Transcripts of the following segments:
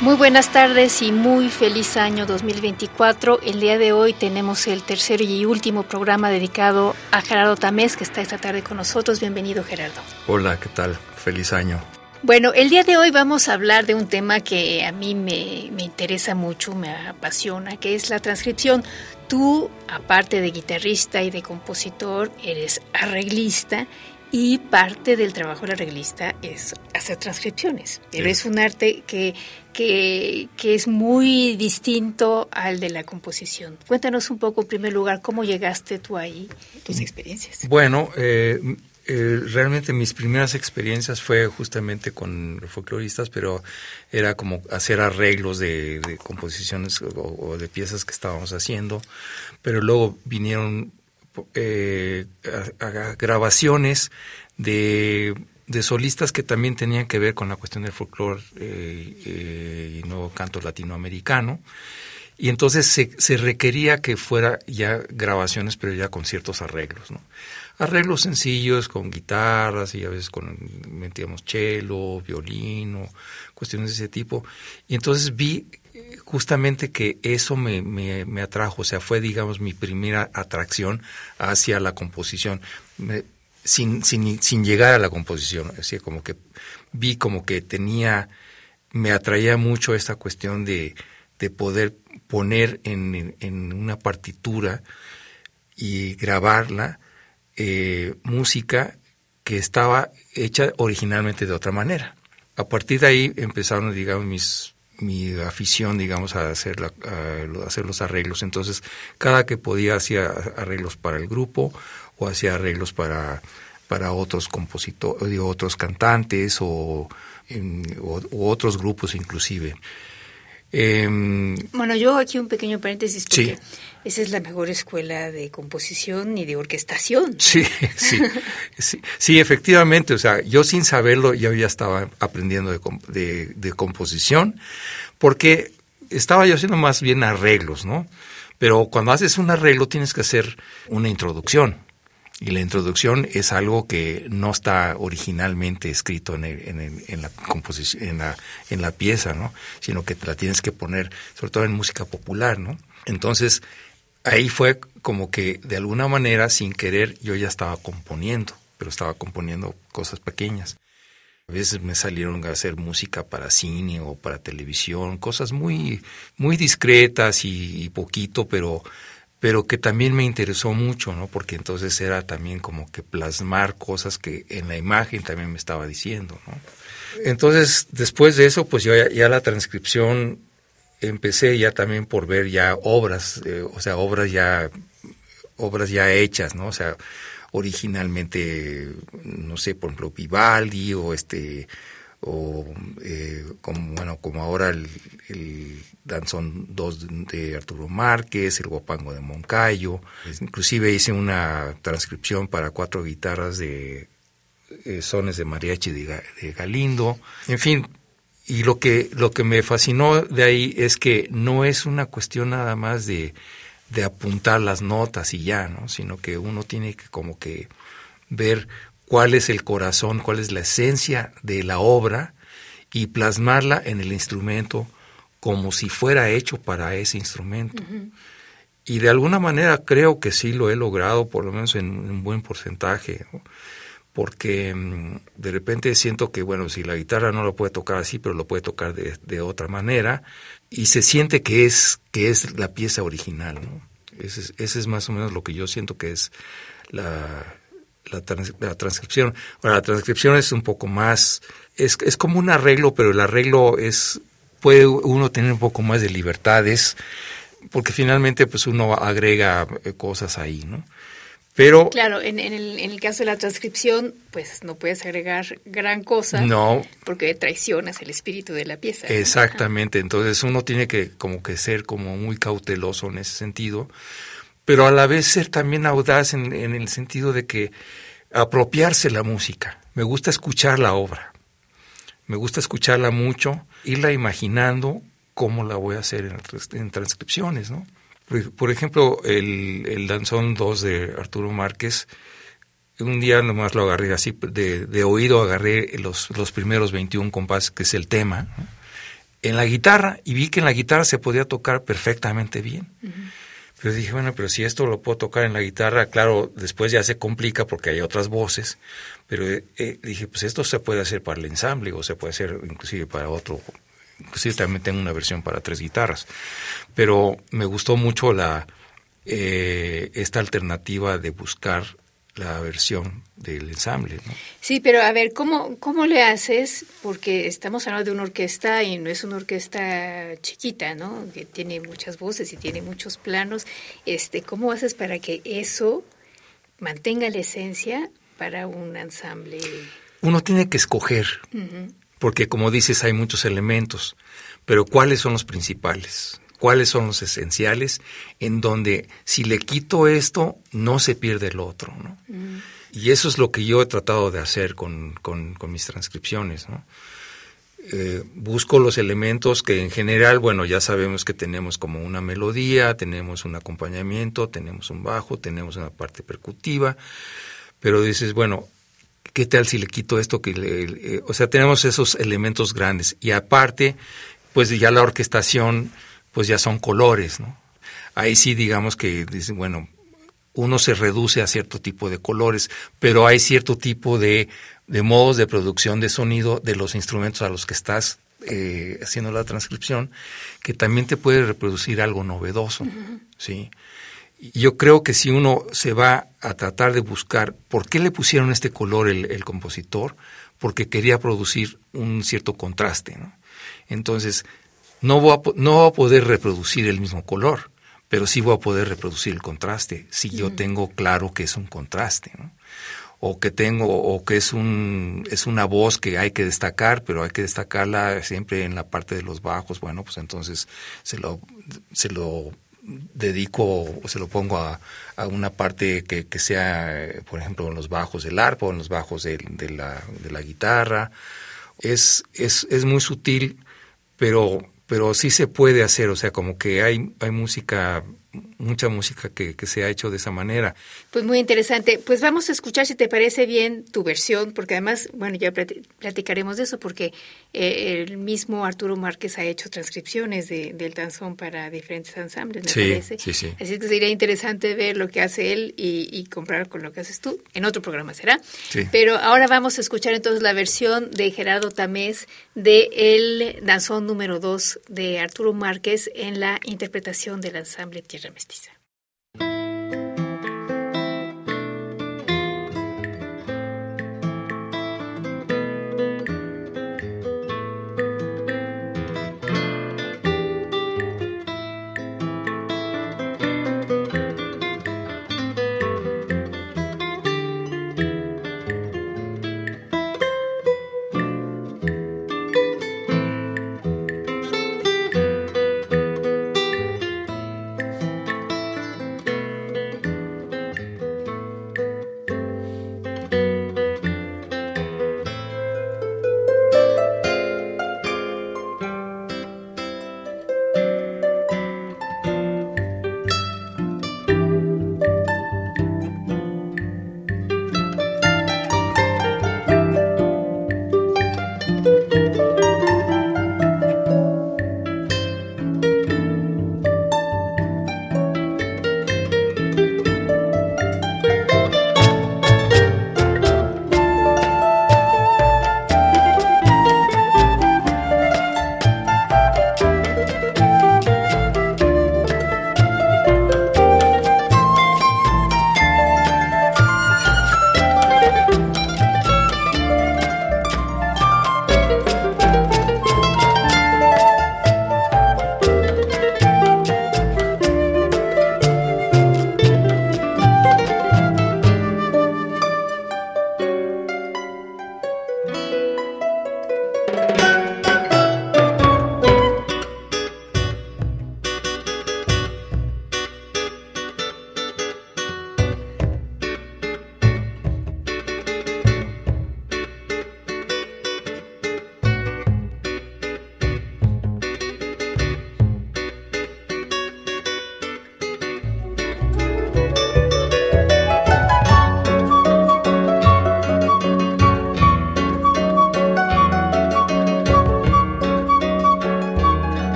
Muy buenas tardes y muy feliz año 2024. El día de hoy tenemos el tercer y último programa dedicado a Gerardo Tamés, que está esta tarde con nosotros. Bienvenido, Gerardo. Hola, ¿qué tal? Feliz año. Bueno, el día de hoy vamos a hablar de un tema que a mí me, me interesa mucho, me apasiona, que es la transcripción. Tú, aparte de guitarrista y de compositor, eres arreglista y parte del trabajo del arreglista es hacer transcripciones. Pero es un arte que, que, es muy distinto al de la composición. Cuéntanos un poco, en primer lugar, cómo llegaste tú ahí, tus experiencias. Bueno, eh, eh, realmente mis primeras experiencias fue justamente con folcloristas, pero era como hacer arreglos de, composiciones o, de piezas que estábamos haciendo. Pero luego vinieron eh, grabaciones de, solistas que también tenían que ver con la cuestión del folclore eh, eh, y nuevo canto latinoamericano. Y entonces se, requería que fuera ya grabaciones, pero ya con ciertos arreglos, ¿no? Arreglos sencillos, con guitarras y a veces con, metíamos cello, violín cuestiones de ese tipo. Y entonces vi justamente que eso me, me, atrajo, o sea, fue, digamos, mi primera atracción hacia la composición, sin, sin, sin, llegar a la composición, así como que vi como que tenía, me atraía mucho esta cuestión de, de poder poner en, en, una partitura y grabarla eh, música que estaba hecha originalmente de otra manera. A partir de ahí empezaron, digamos, mis mi afición, digamos, a hacer, la, a hacer los arreglos. Entonces, cada que podía hacía arreglos para el grupo o hacía arreglos para, para otros compositores, otros cantantes o, otros grupos inclusive. Em, bueno, yo aquí un pequeño paréntesis porque esa es la mejor escuela de composición y de orquestación. Sí, sí, sí, sí, efectivamente. O sea, yo sin saberlo yo ya estaba aprendiendo de, de, composición porque estaba yo haciendo más bien arreglos, ¿no? Pero cuando haces un arreglo tienes que hacer una introducción. Y la introducción es algo que no está originalmente escrito en, en, la composición, en la, en la pieza, ¿no? Sino que te la tienes que poner, sobre todo en música popular, ¿no? Entonces, ahí fue como que de alguna manera, sin querer, yo ya estaba componiendo, pero estaba componiendo cosas pequeñas. A veces me salieron a hacer música para cine o para televisión, cosas muy, muy discretas y poquito, pero pero que también me interesó mucho, ¿no? Porque entonces era también como que plasmar cosas que en la imagen también me estaba diciendo, ¿no? Entonces, después de eso, pues yo ya, la transcripción empecé ya también por ver ya obras, eh, o sea, obras ya obras ya hechas, ¿no? O sea, originalmente, no sé, por ejemplo, Vivaldi o este o eh, bueno como ahora el, el, danzón 2 de Arturo Márquez, el guapango de Moncayo, inclusive hice una transcripción para cuatro guitarras de eh, sones de mariachi de, de, Galindo, en fin, y lo que lo que me fascinó de ahí es que no es una cuestión nada más de, de apuntar las notas y ya, ¿no? sino que uno tiene que como que ver cuál es el corazón, cuál es la esencia de la obra y plasmarla en el instrumento como si fuera hecho para ese instrumento. Y de alguna manera creo que sí lo he logrado, por lo menos en un buen porcentaje, porque mm, de repente siento que, bueno, si la guitarra no lo puede tocar así, pero lo puede tocar de, otra manera, y se siente que es, que es la pieza original, ¿no? Ese es, más o menos lo que yo siento que es la, la, transcripción. Ahora, la transcripción es un poco más, es, es como un arreglo, pero el arreglo es, puede uno tener un poco más de libertades, porque finalmente pues uno agrega eh, cosas ahí, ¿no? Pero, claro, en, el, en, el, caso de la transcripción, pues no puedes agregar gran cosa. No. Porque traicionas el espíritu de la pieza. Exactamente. Entonces uno tiene que como que ser como muy cauteloso en ese sentido, pero a la vez ser también audaz en, en el sentido de que apropiarse la música. Me gusta escuchar la obra. Me gusta escucharla mucho, irla imaginando cómo la voy a hacer en, transcripciones, ¿no? Por ejemplo, el, el danzón 2 de Arturo Márquez, un día nomás lo agarré así, de, de oído agarré los, los primeros 21 compases, que es el tema, en la guitarra, y vi que en la guitarra se podía tocar perfectamente bien. Pero dije, bueno, pero si esto lo puedo tocar en la guitarra, claro, después ya se complica porque hay otras voces, pero eh, eh, dije, pues esto se puede hacer para el ensamble o se puede hacer inclusive para otro inclusive también tengo una versión para tres guitarras, pero me gustó mucho la eh, esta alternativa de buscar la versión del ensamble. Sí, pero a ver, ¿cómo, ¿cómo le haces? Porque estamos hablando de una orquesta y no es una orquesta chiquita, ¿no? Que tiene muchas voces y tiene muchos planos. Este, ¿Cómo haces para que eso mantenga la esencia para un ensamble? Uno tiene que escoger porque como dices hay muchos elementos, pero ¿cuáles son los principales? ¿Cuáles son los esenciales en donde si le quito esto no se pierde el otro? ¿no? Mm. Y eso es lo que yo he tratado de hacer con, con, mis transcripciones. ¿no? Eh, busco los elementos que en general, bueno, ya sabemos que tenemos como una melodía, tenemos un acompañamiento, tenemos un bajo, tenemos una parte percutiva, pero dices, bueno, ¿qué tal si le quito esto? que le, O sea, tenemos esos elementos grandes. Y aparte, pues ya la orquestación, pues ya son colores, ¿no? Ahí sí digamos que dicen, bueno, uno se reduce a cierto tipo de colores, pero hay cierto tipo de, de modos de producción de sonido de los instrumentos a los que estás eh, haciendo la transcripción, que también te puede reproducir algo novedoso, ¿sí? yo creo que si uno se va a tratar de buscar por qué le pusieron este color el, compositor, porque quería producir un cierto contraste. ¿no? Entonces, no voy, a, no a poder reproducir el mismo color, pero sí voy a poder reproducir el contraste si yo tengo claro que es un contraste. ¿no? o que tengo o que es un es una voz que hay que destacar pero hay que destacarla siempre en la parte de los bajos bueno pues entonces se lo se lo dedico o se lo pongo a, a una parte que, que, sea, por ejemplo, en los bajos del arpa o en los bajos de, de, la, de la guitarra. Es, es, es muy sutil, pero, pero sí se puede hacer, o sea, como que hay, hay música mucha música que, que, se ha hecho de esa manera. Pues muy interesante. Pues vamos a escuchar, si te parece bien, tu versión, porque además, bueno, ya platicaremos de eso, porque eh, el mismo Arturo Márquez ha hecho transcripciones de, del danzón para diferentes ensambles, me parece. Sí, sí. Así que sería interesante ver lo que hace él y, y comparar con lo que haces tú. En otro programa será. Pero ahora vamos a escuchar entonces la versión de Gerardo Tamés de el danzón número 2 de Arturo Márquez en la interpretación del ensamble Tierra Mestiza.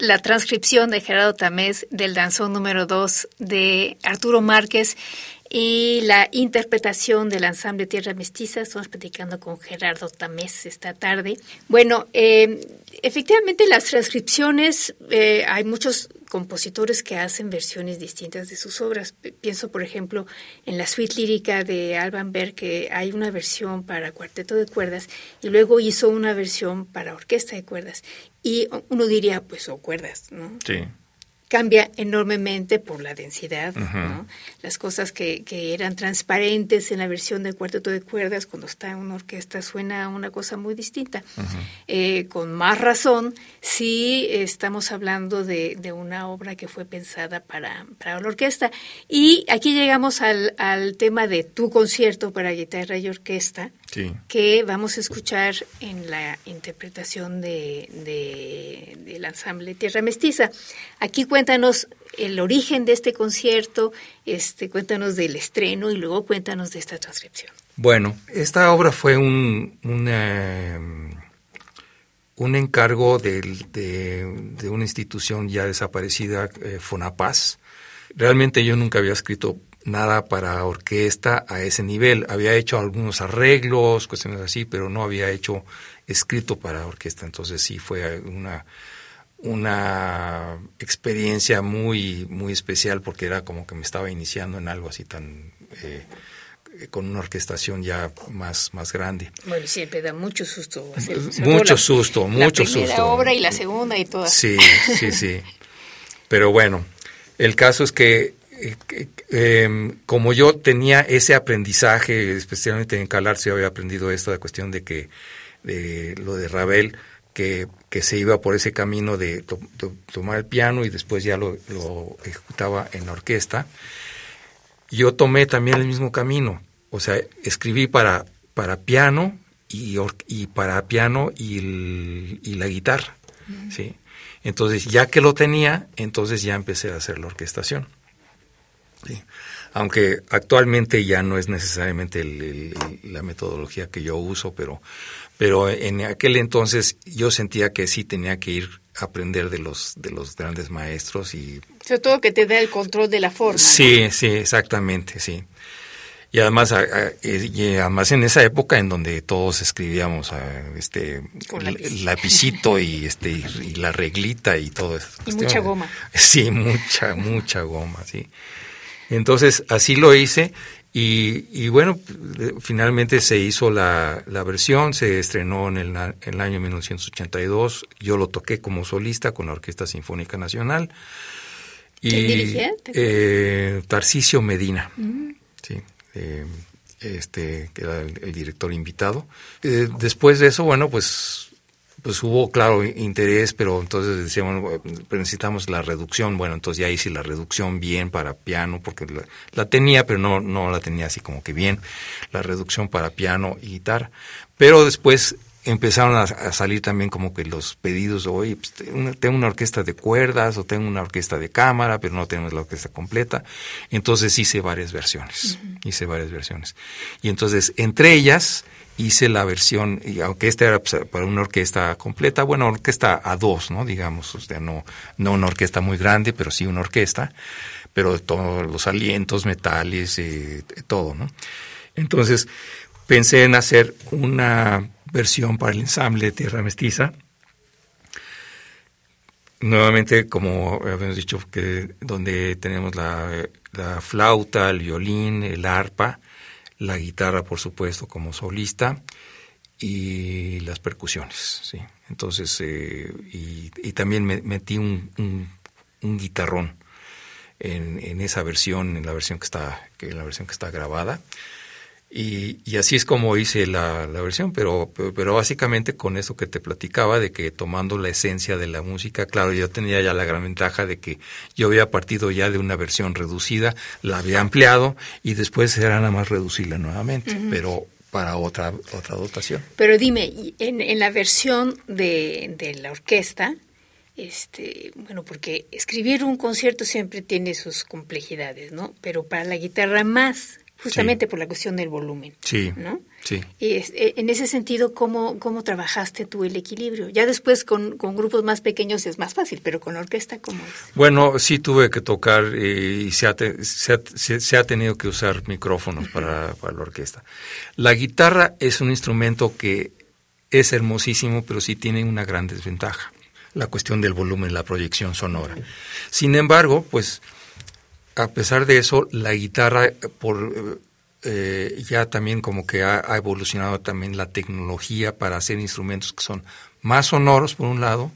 La transcripción de Gerardo Tamés del danzón número 2 de Arturo Márquez y la interpretación del ensamble Tierra Mestiza. Estamos platicando con Gerardo Tamés esta tarde. Bueno, eh, efectivamente las transcripciones, eh, hay muchos compositores que hacen versiones distintas de sus obras. Pienso, por ejemplo, en la suite lírica de Alban Berg, que hay una versión para cuarteto de cuerdas y luego hizo una versión para orquesta de cuerdas. Y uno diría, pues, o cuerdas, ¿no? Sí cambia enormemente por la densidad. ¿no? Las cosas que, que, eran transparentes en la versión de cuarteto de cuerdas, cuando está en una orquesta, suena una cosa muy distinta. Eh, con más razón, si estamos hablando de, de, una obra que fue pensada para, para la orquesta. Y aquí llegamos al, al tema de tu concierto para guitarra y orquesta, que vamos a escuchar en la interpretación de, de, del ensamble Tierra Mestiza. Aquí cuéntanos el origen de este concierto, este, cuéntanos del estreno y luego cuéntanos de esta transcripción. Bueno, esta obra fue un, una, un encargo de, de, una institución ya desaparecida, eh, Fonapaz. Realmente yo nunca había escrito nada para orquesta a ese nivel. Había hecho algunos arreglos, cuestiones así, pero no había hecho escrito para orquesta. Entonces sí fue una, una experiencia muy, muy especial porque era como que me estaba iniciando en algo así tan... Eh, con una orquestación ya más, más grande. Bueno, siempre da mucho susto. mucho susto, mucho susto. La primera obra y la segunda y todas. Sí, sí, sí. Pero bueno, el caso es que eh, como yo tenía ese aprendizaje, especialmente en Calarse había aprendido esto, la cuestión de que de lo de Ravel, que, que, se iba por ese camino de, tomar el piano y después ya lo, ejecutaba en la orquesta. Yo tomé también el mismo camino, o sea, escribí para, para piano y, y para piano y, y la guitarra, ¿sí? Entonces, ya que lo tenía, entonces ya empecé a hacer la orquestación. Aunque actualmente ya no es necesariamente la metodología que yo uso, pero, pero en aquel entonces yo sentía que sí tenía que ir a aprender de los, de los grandes maestros y... Sobre todo que te dé el control de la forma. Sí, sí, exactamente, sí. Y además, y además en esa época en donde todos escribíamos este lapicito y este y la reglita y todo eso. Y mucha goma. Sí, mucha, mucha goma, sí. Entonces, así lo hice y, bueno, finalmente se hizo la, la versión, se estrenó en el, en el, año 1982, yo lo toqué como solista con la Orquesta Sinfónica Nacional. Y, ¿Quién dirigía? Eh, Tarcisio Medina, mm. sí, eh, este, que era el, director invitado. Eh, después de eso, bueno, pues pues hubo, claro, interés, pero entonces decíamos, necesitamos la reducción. Bueno, entonces ya hice la reducción bien para piano, porque la, tenía, pero no, no la tenía así como que bien, la reducción para piano y guitarra. Pero después empezaron a, salir también como que los pedidos, oye, pues, tengo una orquesta de cuerdas o tengo una orquesta de cámara, pero no tenemos la orquesta completa. Entonces hice varias versiones, hice varias versiones. Y entonces, entre ellas, hice la versión, y aunque esta era pues, para una orquesta completa, bueno, orquesta a dos, ¿no? Digamos, o sea, no, no una orquesta muy grande, pero sí una orquesta, pero todos los alientos, metales, eh, todo, ¿no? Entonces, pensé en hacer una versión para el ensamble de Tierra Mestiza. Nuevamente, como habíamos dicho, que donde tenemos la flauta, el violín, el arpa, la guitarra, por supuesto, como solista, y las percusiones, ¿sí? Entonces, eh, y, también me, metí un, un, guitarrón en, en, esa versión, en la versión que está, que la versión que está grabada. Y, y, así es como hice la, la versión, pero, pero, básicamente con eso que te platicaba, de que tomando la esencia de la música, claro, yo tenía ya la gran ventaja de que yo había partido ya de una versión reducida, la había ampliado y después era nada más reducirla nuevamente, pero para otra, otra dotación. Pero dime, en, en la versión de, de la orquesta, este, bueno, porque escribir un concierto siempre tiene sus complejidades, ¿no? Pero para la guitarra más, justamente por la cuestión del volumen. Sí. ¿no? Sí. Y eh, en ese sentido, ¿cómo, ¿cómo trabajaste tú el equilibrio? Ya después con, con grupos más pequeños es más fácil, pero con orquesta, ¿cómo es? Bueno, sí tuve que tocar eh, y se ha, se, ha, se, ha, tenido que usar micrófonos para, para la orquesta. La guitarra es un instrumento que es hermosísimo, pero sí tiene una gran desventaja, la cuestión del volumen, la proyección sonora. Sin embargo, pues a pesar de eso, la guitarra por eh, ya también como que ha, ha, evolucionado también la tecnología para hacer instrumentos que son más sonoros por un lado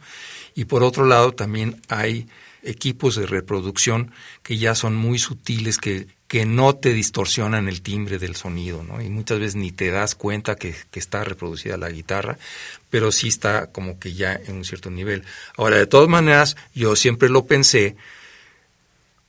y por otro lado también hay equipos de reproducción que ya son muy sutiles que, que no te distorsionan el timbre del sonido, ¿no? Y muchas veces ni te das cuenta que, que, está reproducida la guitarra, pero sí está como que ya en un cierto nivel. Ahora, de todas maneras, yo siempre lo pensé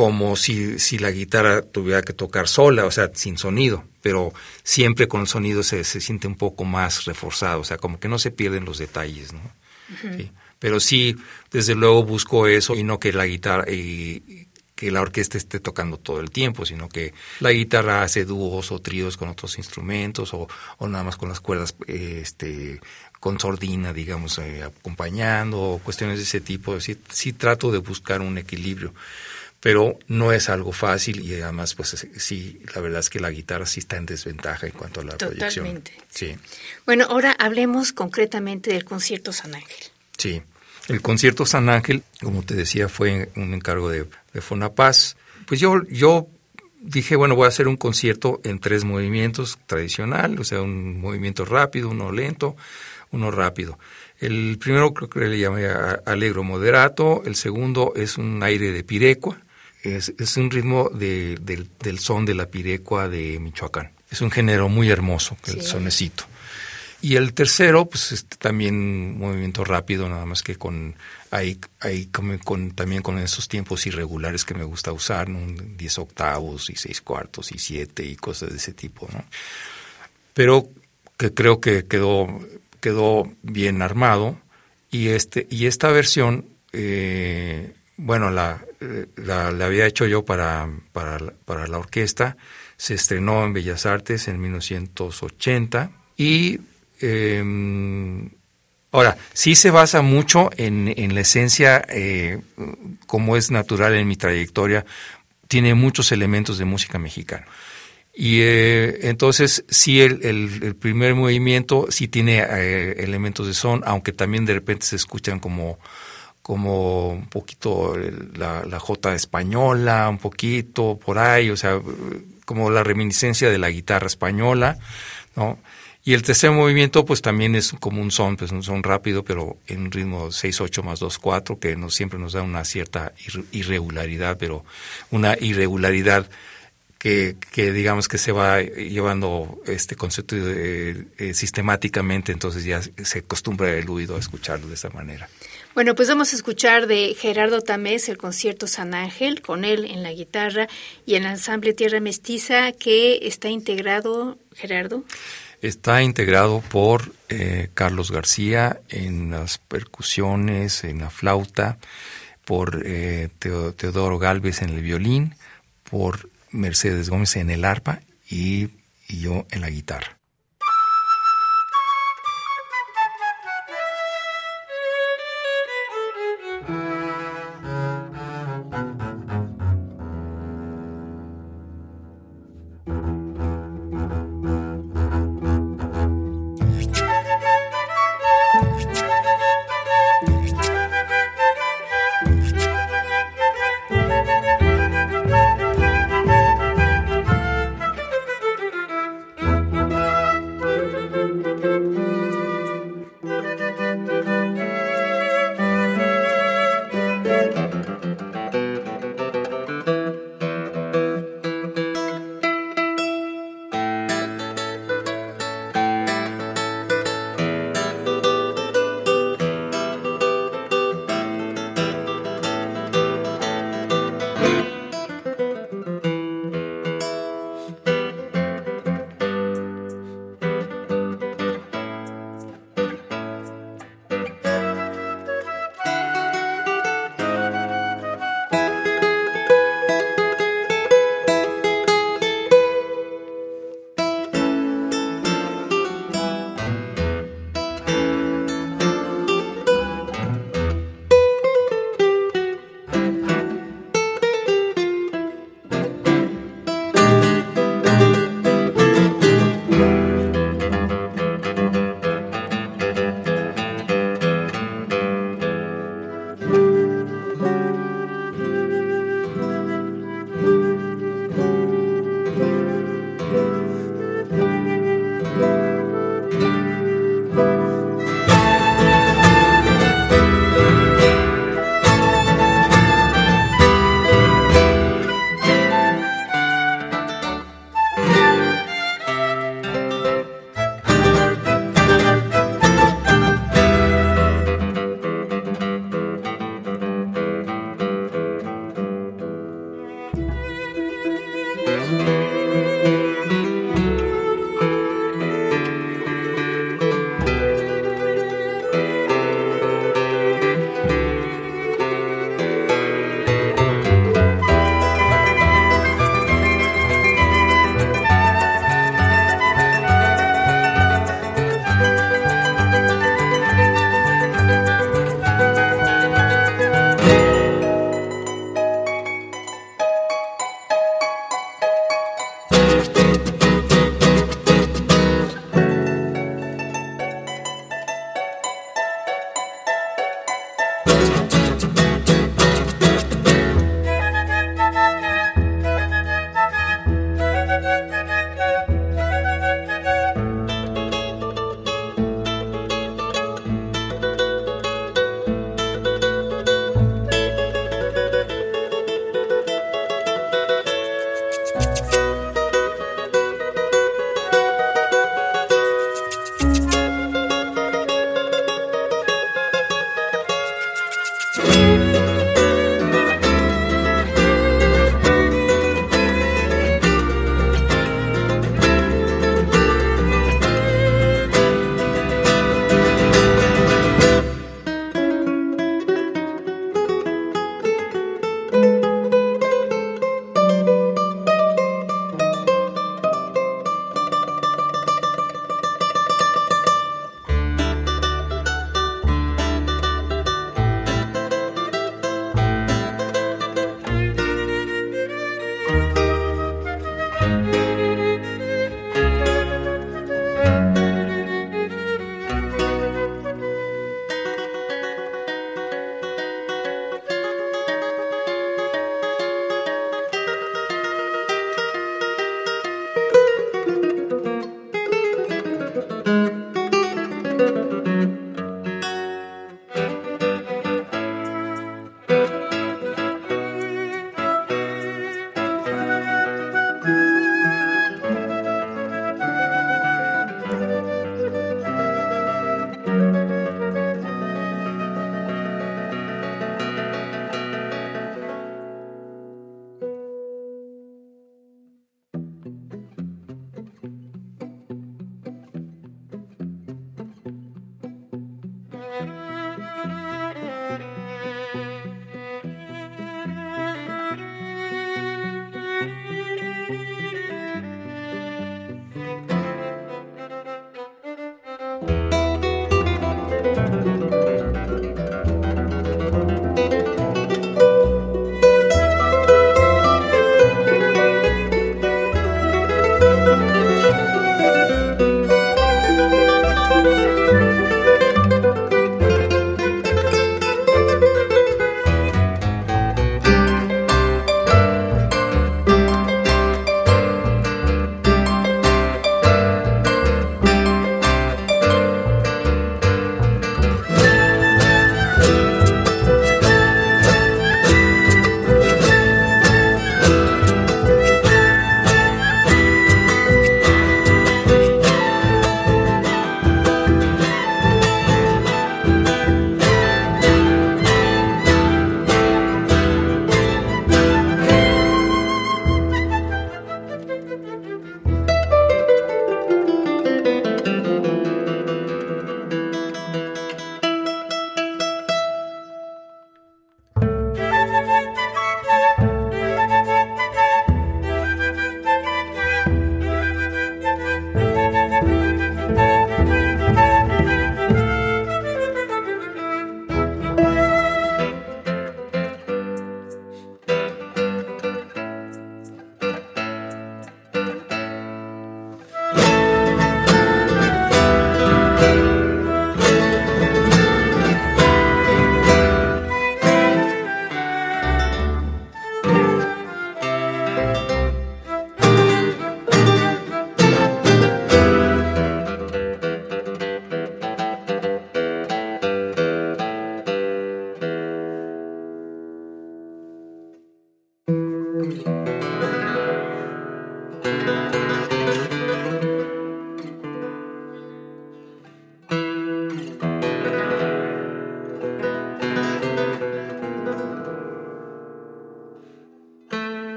como si, si la guitarra tuviera que tocar sola, o sea, sin sonido, pero siempre con el sonido se, se siente un poco más reforzado, o sea, como que no se pierden los detalles, ¿no? Uh -huh. sí. Pero sí, desde luego busco eso y no que la guitarra y que la orquesta esté tocando todo el tiempo, sino que la guitarra hace dúos o tríos con otros instrumentos o, o nada más con las cuerdas este con sordina, digamos, eh, acompañando o cuestiones de ese tipo. Sí, sí trato de buscar un equilibrio pero no es algo fácil y además pues sí, la verdad es que la guitarra sí está en desventaja en cuanto a la Totalmente. proyección. Sí. Bueno, ahora hablemos concretamente del concierto San Ángel. Sí. El concierto San Ángel, como te decía, fue un encargo de, de Fonapaz. Pues yo, yo dije, bueno, voy a hacer un concierto en tres movimientos tradicional, o sea, un movimiento rápido, uno lento, uno rápido. El primero creo que le llamé alegro moderato, el segundo es un aire de pirecua, es, es un ritmo de, de, del son de la pirecua de Michoacán. Es un género muy hermoso, el sonecito. Y el tercero, pues este, también movimiento rápido, nada más que con ahí, ahí con, con, también con esos tiempos irregulares que me gusta usar, ¿no? 10 octavos y 6 cuartos y 7 y cosas de ese tipo, ¿no? Pero que creo que quedó, quedó bien armado y este y esta versión eh, bueno la, la, la, había hecho yo para, para, para la orquesta se estrenó en Bellas Artes en 1980 y eh, ahora, sí se basa mucho en, en la esencia, eh, como es natural en mi trayectoria, tiene muchos elementos de música mexicana. Y eh, entonces sí el, el, el, primer movimiento sí tiene eh, elementos de son, aunque también de repente se escuchan como, como un poquito la, la jota española, un poquito por ahí, o sea, como la reminiscencia de la guitarra española, ¿no? Y el tercer movimiento, pues también es como un son, pues un son rápido, pero en un ritmo 6-8 más 2-4, que nos, siempre nos da una cierta irregularidad, pero una irregularidad que, que digamos que se va llevando este concepto eh, eh, sistemáticamente, entonces ya se acostumbra el oído a escucharlo de esa manera. Bueno, pues vamos a escuchar de Gerardo Tamés el concierto San Ángel, con él en la guitarra y el ensamble Tierra Mestiza, que está integrado, Gerardo. Está integrado por eh, Carlos García en las percusiones, en la flauta, por eh, Teodoro Galvez en el violín, por Mercedes Gómez en el arpa y, y yo en la guitarra.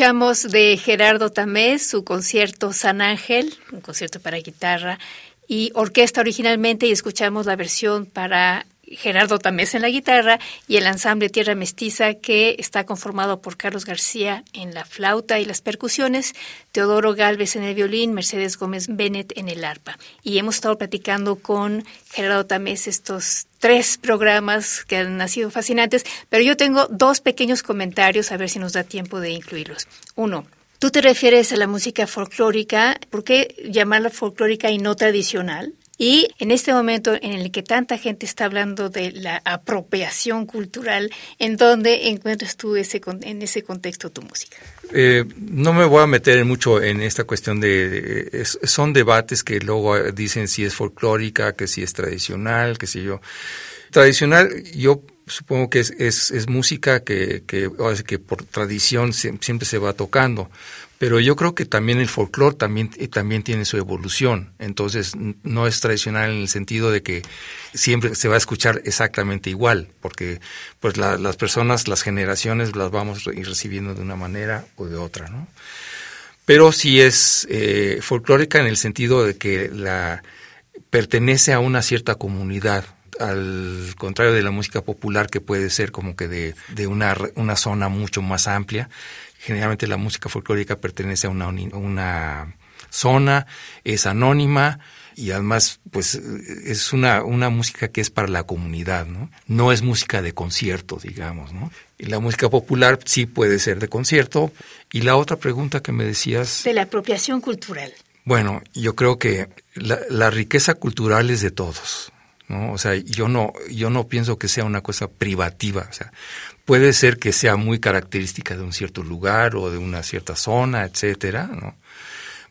Escuchamos de Gerardo Tamés su concierto San Ángel, un concierto para guitarra y orquesta originalmente y escuchamos la versión para Gerardo Tamés en la guitarra y el ensamble Tierra Mestiza que está conformado por Carlos García en la flauta y las percusiones, Teodoro Galvez en el violín, Mercedes Gómez Bennett en el arpa. Y hemos estado platicando con Gerardo Tamés estos tres programas que han sido fascinantes, pero yo tengo dos pequeños comentarios a ver si nos da tiempo de incluirlos. Uno, Tú te refieres a la música folclórica, ¿por qué llamarla folclórica y no tradicional? Y en este momento en el que tanta gente está hablando de la apropiación cultural, ¿en dónde encuentras tú ese, en ese contexto tu música? Eh, no me voy a meter mucho en esta cuestión de, son debates que luego dicen si es folclórica, que si es tradicional, que si yo. Tradicional, yo supongo que es, es, es música que, que por tradición siempre se va tocando pero yo creo que también el folclore también, eh, también tiene su evolución. Entonces, no es tradicional en el sentido de que siempre se va a escuchar exactamente igual, porque pues las personas, las generaciones las vamos a ir recibiendo de una manera o de otra, ¿no? Pero sí es eh, folclórica en el sentido de que la pertenece a una cierta comunidad, al contrario de la música popular que puede ser como que de, de una, una zona mucho más amplia Generalmente la música folclórica pertenece a una, una zona, es anónima y además pues es una, una música que es para la comunidad, ¿no? No es música de concierto, digamos, ¿no? Y la música popular sí puede ser de concierto. Y la otra pregunta que me decías... De la apropiación cultural. Bueno, yo creo que la, la riqueza cultural es de todos. ¿no? O sea, yo no, yo no pienso que sea una cosa privativa. O sea, puede ser que sea muy característica de un cierto lugar o de una cierta zona, etcétera, ¿no?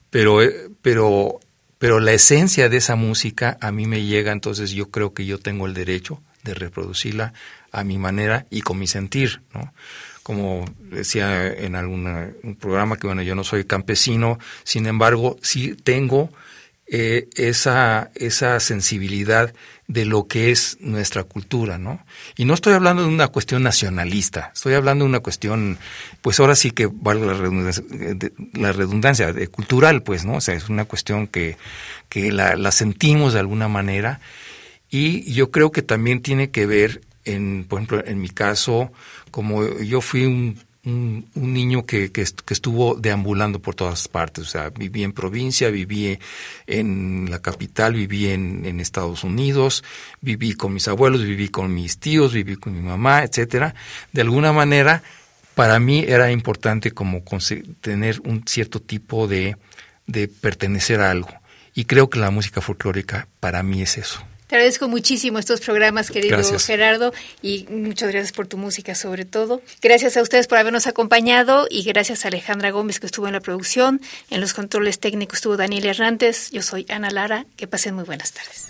Pero, eh, pero, pero la esencia de esa música a mí me llega, entonces yo creo que yo tengo el derecho de reproducirla a mi manera y con mi sentir, ¿no? Como decía en algún programa que bueno, yo no soy campesino, sin embargo, sí tengo eh, esa, esa sensibilidad de lo que es nuestra cultura, ¿no? Y no estoy hablando de una cuestión nacionalista, estoy hablando de una cuestión, pues ahora sí que vale la redundancia, la redundancia cultural, pues, ¿no? O sea, es una cuestión que, que la, la sentimos de alguna manera y yo creo que también tiene que ver, en, por ejemplo, en mi caso, como yo fui un un, niño que, que, estuvo deambulando por todas partes. O sea, viví en provincia, viví en la capital, viví en, en, Estados Unidos, viví con mis abuelos, viví con mis tíos, viví con mi mamá, etcétera. De alguna manera, para mí era importante como tener un cierto tipo de, de pertenecer a algo. Y creo que la música folclórica para mí es eso. Te agradezco muchísimo estos programas, querido Gerardo, y muchas gracias por tu música sobre todo. Gracias a ustedes por habernos acompañado y gracias a Alejandra Gómez que estuvo en la producción. En los controles técnicos estuvo Daniel Hernández. Yo soy Ana Lara. Que pasen muy buenas tardes.